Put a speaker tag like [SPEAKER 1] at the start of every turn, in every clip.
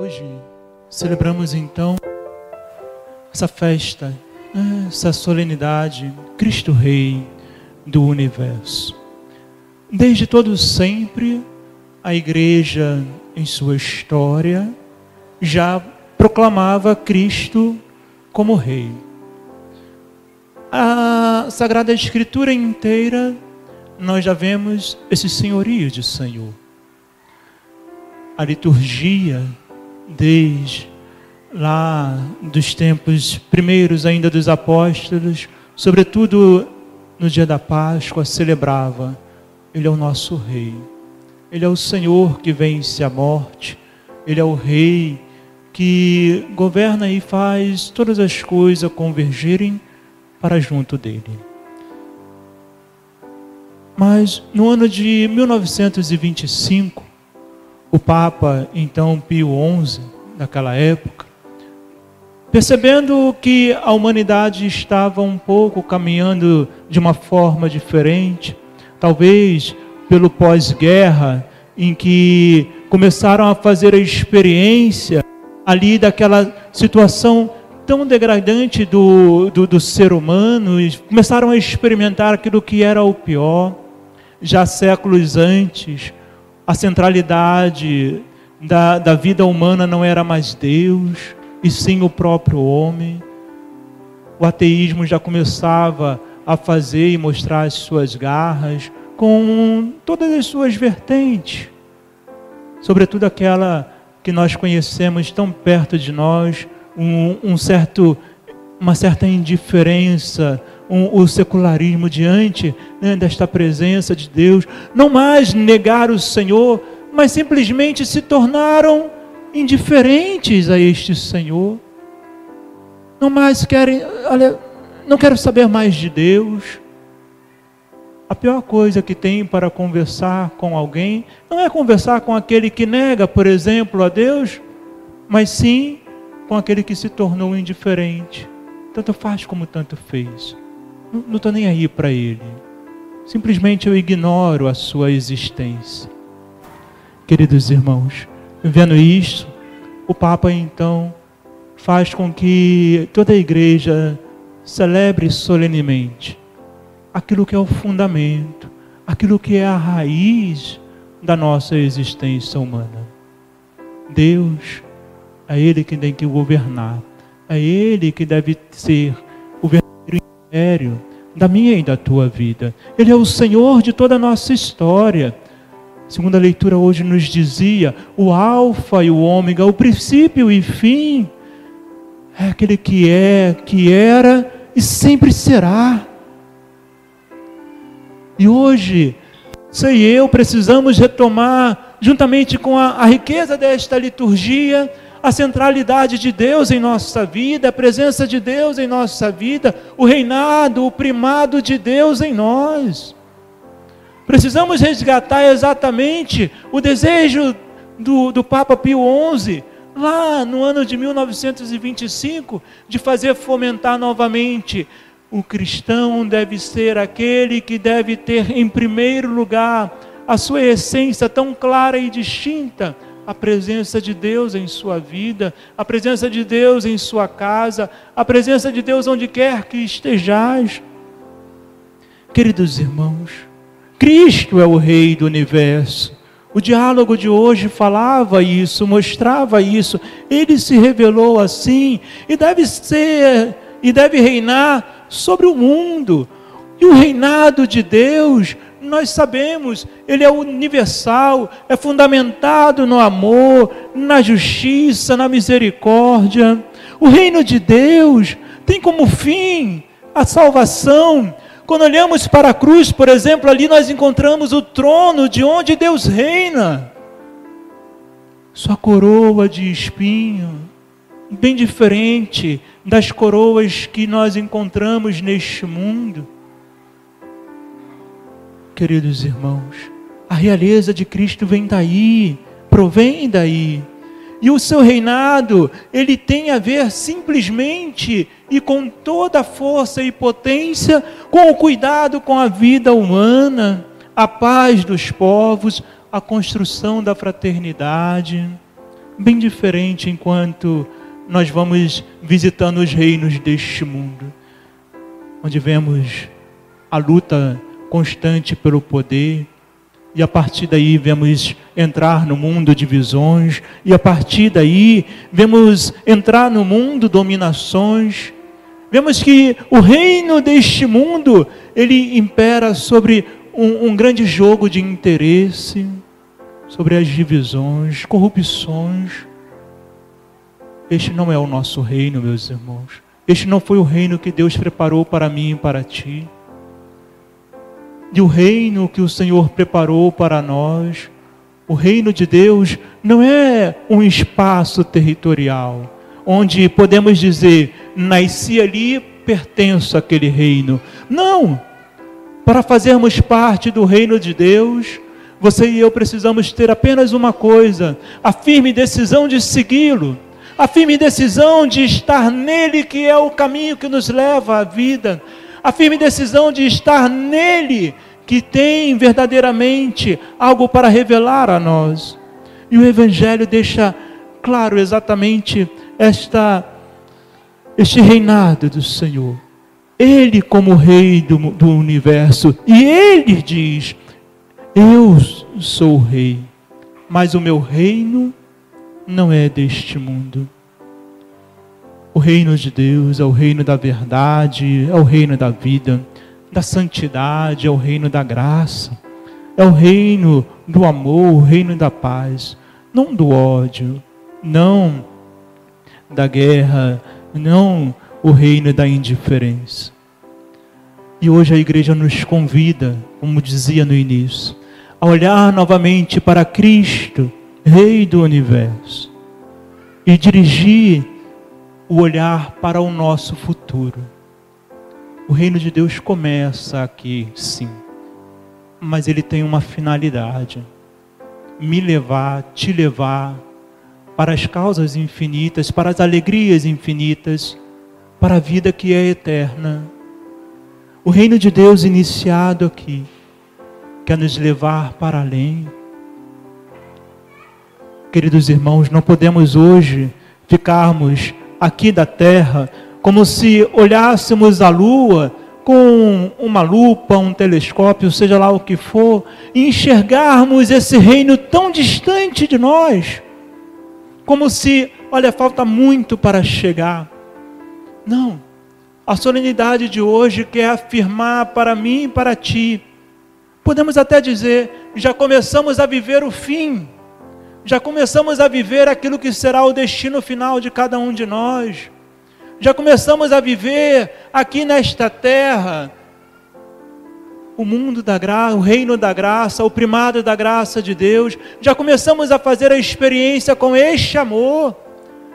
[SPEAKER 1] Hoje celebramos então essa festa, essa solenidade, Cristo Rei do universo. Desde todo sempre, a igreja, em sua história, já proclamava Cristo como Rei. A Sagrada Escritura inteira, nós já vemos esse senhorio de Senhor. A liturgia, desde lá dos tempos primeiros ainda dos apóstolos, sobretudo no dia da Páscoa, celebrava: Ele é o nosso Rei, Ele é o Senhor que vence a morte, Ele é o Rei que governa e faz todas as coisas convergirem para junto dele. Mas no ano de 1925, o Papa, então Pio XI, naquela época, percebendo que a humanidade estava um pouco caminhando de uma forma diferente, talvez pelo pós-guerra, em que começaram a fazer a experiência ali daquela situação tão degradante do, do, do, ser humano, e começaram a experimentar aquilo que era o pior. Já séculos antes, a centralidade da, da vida humana não era mais Deus, e sim o próprio homem. O ateísmo já começava a fazer e mostrar as suas garras com todas as suas vertentes, sobretudo aquela que nós conhecemos tão perto de nós, um, um certo, uma certa indiferença, um, o secularismo diante né, desta presença de Deus, não mais negar o Senhor, mas simplesmente se tornaram indiferentes a este Senhor. Não mais querem, olha, não quero saber mais de Deus. A pior coisa que tem para conversar com alguém não é conversar com aquele que nega, por exemplo, a Deus, mas sim com aquele que se tornou indiferente. Tanto faz como tanto fez. Não estou nem aí para ele. Simplesmente eu ignoro a sua existência. Queridos irmãos, vendo isto, o Papa então faz com que toda a igreja celebre solenemente aquilo que é o fundamento, aquilo que é a raiz da nossa existência humana. Deus é Ele que tem que governar, é Ele que deve ser o império da minha e da tua vida. Ele é o Senhor de toda a nossa história. Segunda leitura hoje nos dizia: o Alfa e o Ômega, o princípio e fim, é aquele que é, que era e sempre será. E hoje, e eu precisamos retomar, juntamente com a, a riqueza desta liturgia, a centralidade de Deus em nossa vida, a presença de Deus em nossa vida, o reinado, o primado de Deus em nós. Precisamos resgatar exatamente o desejo do, do Papa Pio XI, lá no ano de 1925, de fazer fomentar novamente. O cristão deve ser aquele que deve ter em primeiro lugar a sua essência tão clara e distinta, a presença de Deus em sua vida, a presença de Deus em sua casa, a presença de Deus onde quer que estejais. Queridos irmãos, Cristo é o Rei do universo. O diálogo de hoje falava isso, mostrava isso. Ele se revelou assim e deve ser e deve reinar sobre o mundo. E o reinado de Deus, nós sabemos, ele é universal, é fundamentado no amor, na justiça, na misericórdia. O reino de Deus tem como fim a salvação, quando olhamos para a cruz, por exemplo, ali nós encontramos o trono de onde Deus reina. Sua coroa de espinho, bem diferente das coroas que nós encontramos neste mundo. Queridos irmãos, a realeza de Cristo vem daí, provém daí. E o seu reinado, ele tem a ver simplesmente e com toda a força e potência com o cuidado com a vida humana, a paz dos povos, a construção da fraternidade. bem diferente enquanto nós vamos visitando os reinos deste mundo, onde vemos a luta constante pelo poder, e a partir daí vemos entrar no mundo de visões, e a partir daí vemos entrar no mundo dominações. Vemos que o reino deste mundo, ele impera sobre um, um grande jogo de interesse, sobre as divisões, corrupções. Este não é o nosso reino, meus irmãos. Este não foi o reino que Deus preparou para mim e para ti de o reino que o Senhor preparou para nós. O reino de Deus não é um espaço territorial, onde podemos dizer, nasci ali, pertenço àquele reino. Não! Para fazermos parte do reino de Deus, você e eu precisamos ter apenas uma coisa: a firme decisão de segui-lo, a firme decisão de estar nele, que é o caminho que nos leva à vida a firme decisão de estar nele, que tem verdadeiramente algo para revelar a nós. E o Evangelho deixa claro exatamente esta, este reinado do Senhor. Ele, como Rei do, do universo, e Ele diz: Eu sou o Rei, mas o meu reino não é deste mundo. O reino de Deus é o reino da verdade, é o reino da vida, da santidade, é o reino da graça, é o reino do amor, o reino da paz, não do ódio, não da guerra, não o reino da indiferença. E hoje a igreja nos convida, como dizia no início, a olhar novamente para Cristo, Rei do universo, e dirigir o olhar para o nosso futuro. O reino de Deus começa aqui, sim, mas ele tem uma finalidade: me levar, te levar para as causas infinitas, para as alegrias infinitas, para a vida que é eterna. O reino de Deus iniciado aqui quer nos levar para além. Queridos irmãos, não podemos hoje ficarmos aqui da terra, como se olhássemos a lua com uma lupa, um telescópio, seja lá o que for, e enxergarmos esse reino tão distante de nós, como se, olha, falta muito para chegar. Não, a solenidade de hoje quer afirmar para mim e para ti, podemos até dizer, já começamos a viver o fim já começamos a viver aquilo que será o destino final de cada um de nós. Já começamos a viver aqui nesta terra o mundo da graça, o reino da graça, o primado da graça de Deus. Já começamos a fazer a experiência com este amor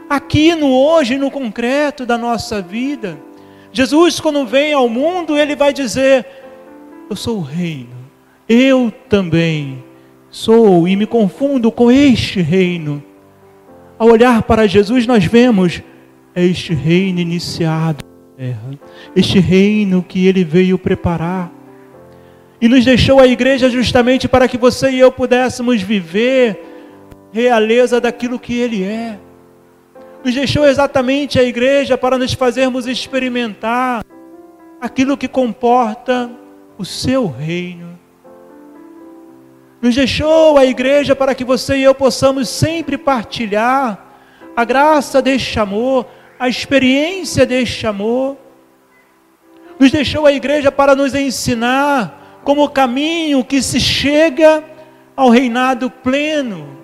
[SPEAKER 1] aqui no hoje, no concreto da nossa vida. Jesus, quando vem ao mundo, ele vai dizer: Eu sou o reino, eu também sou e me confundo com este reino. Ao olhar para Jesus, nós vemos este reino iniciado na terra, este reino que ele veio preparar. E nos deixou a igreja justamente para que você e eu pudéssemos viver realeza daquilo que ele é. Nos deixou exatamente a igreja para nos fazermos experimentar aquilo que comporta o seu reino nos deixou a igreja para que você e eu possamos sempre partilhar a graça deste amor, a experiência deste amor. Nos deixou a igreja para nos ensinar como o caminho que se chega ao reinado pleno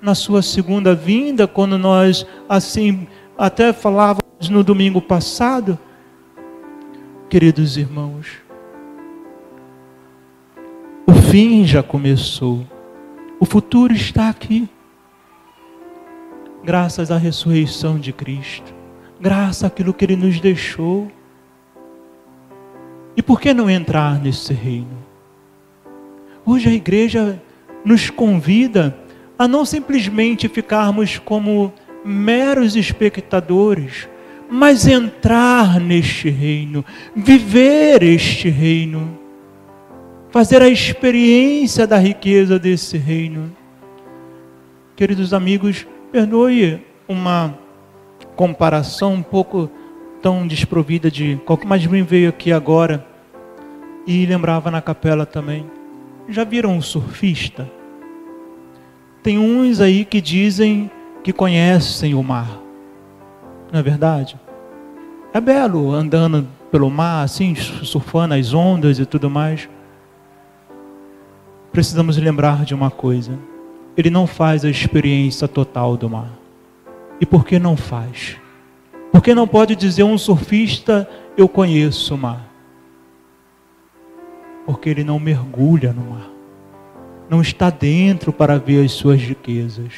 [SPEAKER 1] na sua segunda vinda, quando nós assim até falávamos no domingo passado. Queridos irmãos, fim já começou. O futuro está aqui. Graças à ressurreição de Cristo. Graças àquilo que Ele nos deixou. E por que não entrar nesse reino? Hoje a igreja nos convida a não simplesmente ficarmos como meros espectadores, mas entrar neste reino, viver este reino fazer a experiência da riqueza desse reino. Queridos amigos, Perdoe uma comparação um pouco tão desprovida de qualquer, mas me veio aqui agora e lembrava na capela também. Já viram um surfista? Tem uns aí que dizem que conhecem o mar. Não é verdade? É belo andando pelo mar, assim, surfando as ondas e tudo mais. Precisamos lembrar de uma coisa: ele não faz a experiência total do mar. E por que não faz? Porque não pode dizer um surfista, eu conheço o mar. Porque ele não mergulha no mar. Não está dentro para ver as suas riquezas.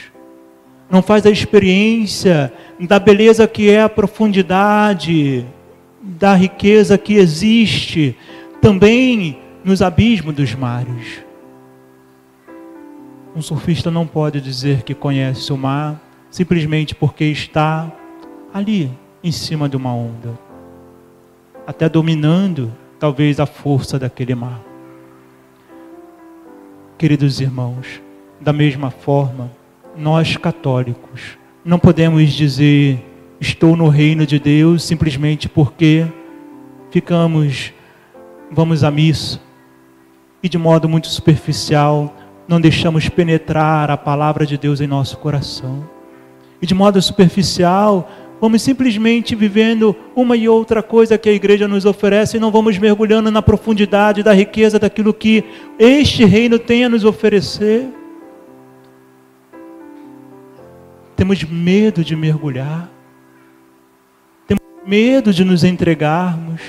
[SPEAKER 1] Não faz a experiência da beleza que é a profundidade, da riqueza que existe também nos abismos dos mares. Um surfista não pode dizer que conhece o mar simplesmente porque está ali em cima de uma onda, até dominando talvez a força daquele mar. Queridos irmãos, da mesma forma, nós católicos não podemos dizer estou no reino de Deus simplesmente porque ficamos, vamos à missa e de modo muito superficial não deixamos penetrar a palavra de Deus em nosso coração. E de modo superficial, vamos simplesmente vivendo uma e outra coisa que a igreja nos oferece e não vamos mergulhando na profundidade da riqueza daquilo que este reino tem a nos oferecer. Temos medo de mergulhar medo de nos entregarmos,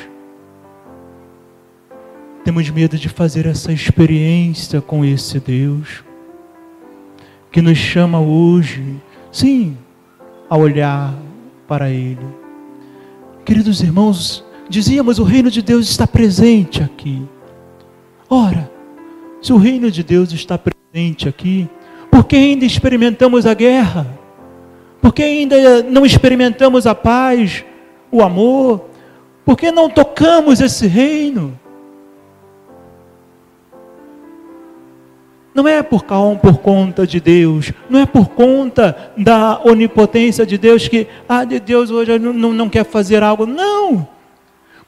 [SPEAKER 1] temos medo de fazer essa experiência com esse Deus que nos chama hoje, sim, a olhar para Ele. Queridos irmãos, dizíamos: o reino de Deus está presente aqui. Ora, se o reino de Deus está presente aqui, por que ainda experimentamos a guerra? Por que ainda não experimentamos a paz? o amor? Por que não tocamos esse reino? Não é por, por conta de Deus, não é por conta da onipotência de Deus que, ah, de Deus hoje não, não, quer fazer algo. Não!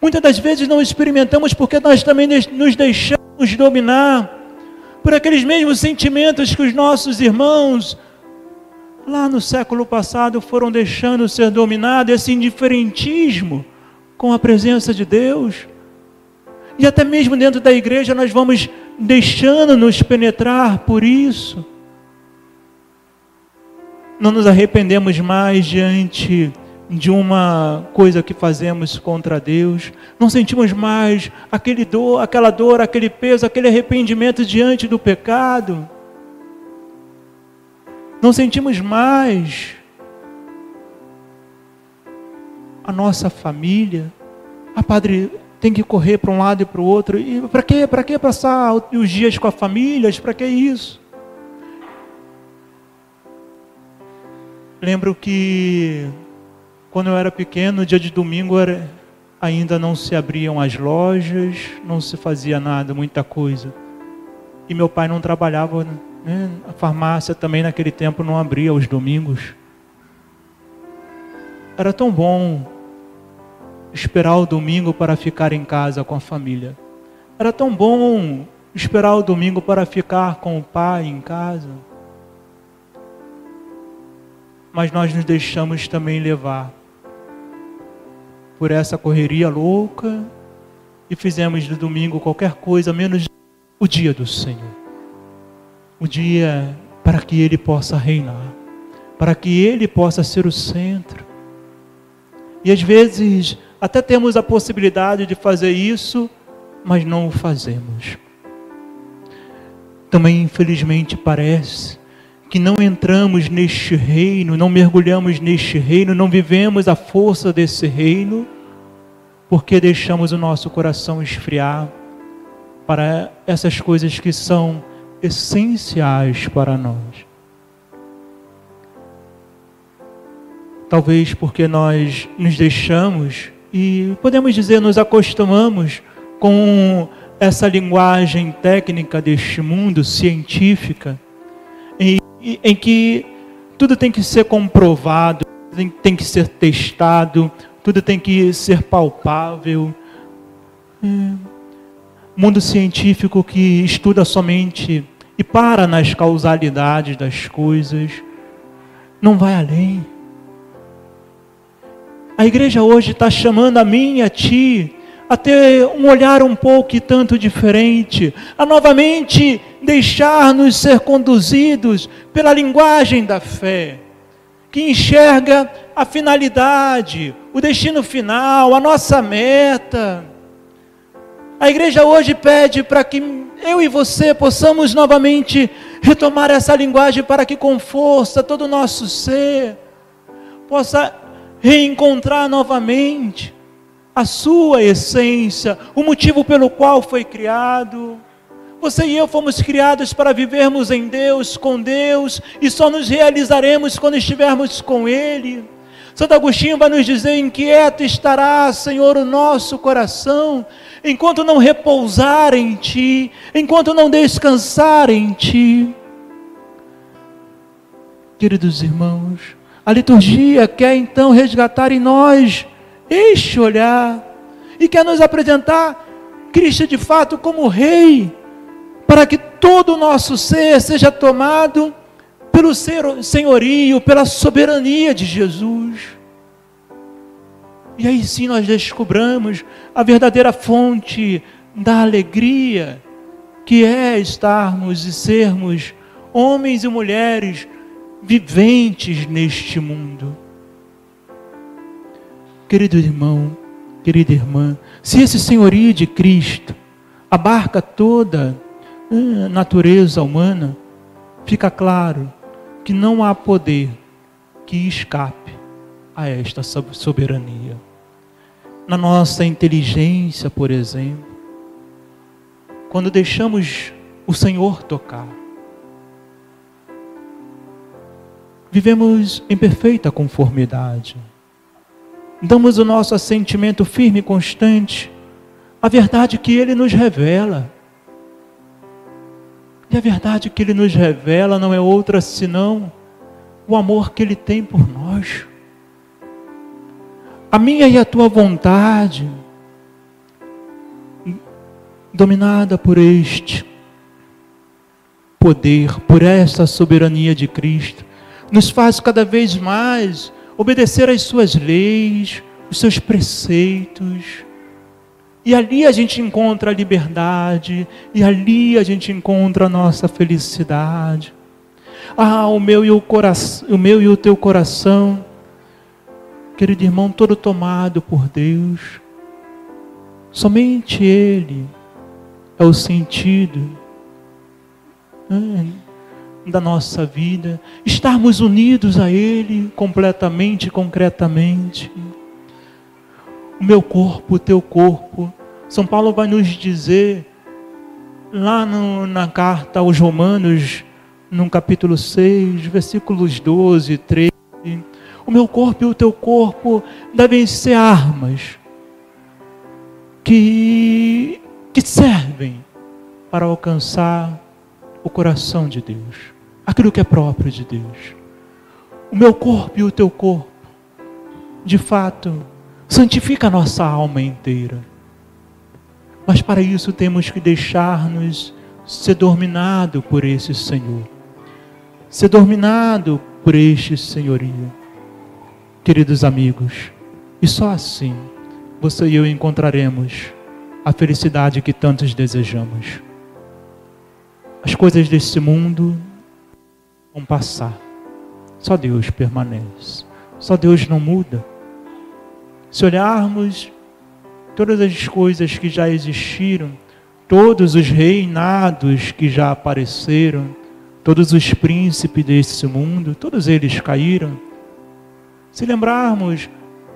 [SPEAKER 1] Muitas das vezes não experimentamos porque nós também nos deixamos dominar por aqueles mesmos sentimentos que os nossos irmãos lá no século passado foram deixando ser dominado esse indiferentismo com a presença de Deus. E até mesmo dentro da igreja nós vamos deixando nos penetrar por isso. Não nos arrependemos mais diante de uma coisa que fazemos contra Deus. Não sentimos mais aquele dor, aquela dor, aquele peso, aquele arrependimento diante do pecado não sentimos mais a nossa família. A padre tem que correr para um lado e para o outro. E para quê? Para que passar os dias com a família? Para que isso? Lembro que quando eu era pequeno, dia de domingo era, ainda não se abriam as lojas, não se fazia nada, muita coisa. E meu pai não trabalhava? Né? A farmácia também naquele tempo não abria aos domingos. Era tão bom esperar o domingo para ficar em casa com a família. Era tão bom esperar o domingo para ficar com o pai em casa. Mas nós nos deixamos também levar por essa correria louca e fizemos do domingo qualquer coisa menos o dia do Senhor o dia para que Ele possa reinar, para que Ele possa ser o centro. E às vezes até temos a possibilidade de fazer isso, mas não o fazemos. Também, infelizmente, parece que não entramos neste reino, não mergulhamos neste reino, não vivemos a força desse reino, porque deixamos o nosso coração esfriar para essas coisas que são essenciais para nós. Talvez porque nós nos deixamos e podemos dizer nos acostumamos com essa linguagem técnica deste mundo científica em, em que tudo tem que ser comprovado, tem, tem que ser testado, tudo tem que ser palpável. É. Mundo científico que estuda somente e para nas causalidades das coisas, não vai além. A igreja hoje está chamando a mim e a ti a ter um olhar um pouco e tanto diferente, a novamente deixar-nos ser conduzidos pela linguagem da fé, que enxerga a finalidade, o destino final, a nossa meta. A igreja hoje pede para que eu e você possamos novamente retomar essa linguagem para que com força todo o nosso ser possa reencontrar novamente a sua essência, o motivo pelo qual foi criado. Você e eu fomos criados para vivermos em Deus, com Deus, e só nos realizaremos quando estivermos com Ele. Santo Agostinho vai nos dizer: inquieto estará, Senhor, o nosso coração, enquanto não repousar em Ti, enquanto não descansar em Ti. Queridos irmãos, a liturgia quer então resgatar em nós este olhar e quer nos apresentar Cristo de fato como Rei, para que todo o nosso ser seja tomado pelo senhorio, pela soberania de Jesus. E aí sim nós descobramos a verdadeira fonte da alegria, que é estarmos e sermos homens e mulheres viventes neste mundo. Querido irmão, querida irmã, se esse senhorio de Cristo abarca toda a natureza humana, fica claro que não há poder que escape a esta soberania. Na nossa inteligência, por exemplo, quando deixamos o Senhor tocar, vivemos em perfeita conformidade damos o nosso assentimento firme e constante à verdade que Ele nos revela. E a verdade que Ele nos revela não é outra senão o amor que Ele tem por nós. A minha e a tua vontade, dominada por este poder, por essa soberania de Cristo, nos faz cada vez mais obedecer às suas leis, os seus preceitos. E ali a gente encontra a liberdade, e ali a gente encontra a nossa felicidade. Ah, o meu e o coração, o meu e o teu coração, querido irmão, todo tomado por Deus. Somente Ele é o sentido. Ah, da nossa vida, estarmos unidos a Ele completamente, concretamente. O meu corpo, o teu corpo. São Paulo vai nos dizer, lá no, na carta aos Romanos, no capítulo 6, versículos 12 e 13, o meu corpo e o teu corpo devem ser armas que, que servem para alcançar o coração de Deus, aquilo que é próprio de Deus. O meu corpo e o teu corpo, de fato, santifica a nossa alma inteira. Mas para isso temos que deixar-nos ser dominado por esse Senhor, ser dominado por este senhorio. Queridos amigos, e só assim você e eu encontraremos a felicidade que tantos desejamos. As coisas desse mundo vão passar. Só Deus permanece. Só Deus não muda. Se olharmos todas as coisas que já existiram, todos os reinados que já apareceram, todos os príncipes desse mundo, todos eles caíram. Se lembrarmos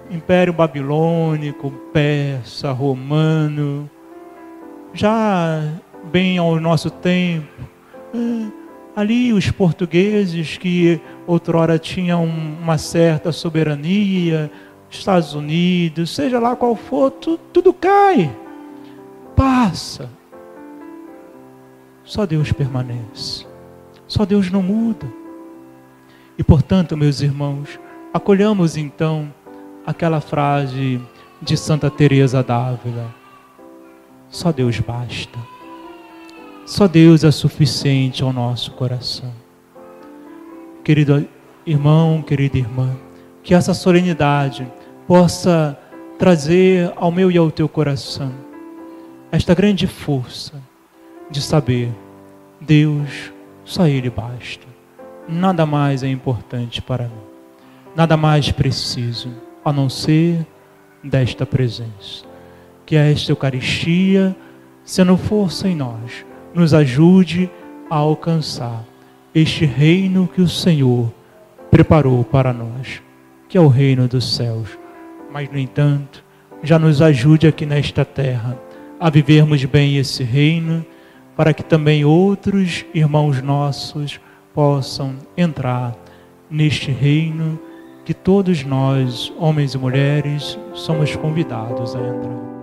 [SPEAKER 1] Império Babilônico, Persa, Romano, já bem ao nosso tempo. É, ali os portugueses que outrora tinham uma certa soberania, Estados Unidos, seja lá qual for, tudo, tudo cai, passa. Só Deus permanece. Só Deus não muda. E portanto, meus irmãos, acolhamos então aquela frase de Santa Teresa d'Ávila: só Deus basta. Só Deus é suficiente ao nosso coração. Querido irmão, querida irmã, que essa solenidade possa trazer ao meu e ao teu coração esta grande força de saber Deus, só Ele basta. Nada mais é importante para mim. Nada mais preciso a não ser desta presença. Que esta Eucaristia, sendo força em nós, nos ajude a alcançar este reino que o Senhor preparou para nós, que é o reino dos céus. Mas, no entanto, já nos ajude aqui nesta terra a vivermos bem esse reino, para que também outros irmãos nossos possam entrar neste reino que todos nós, homens e mulheres, somos convidados a entrar.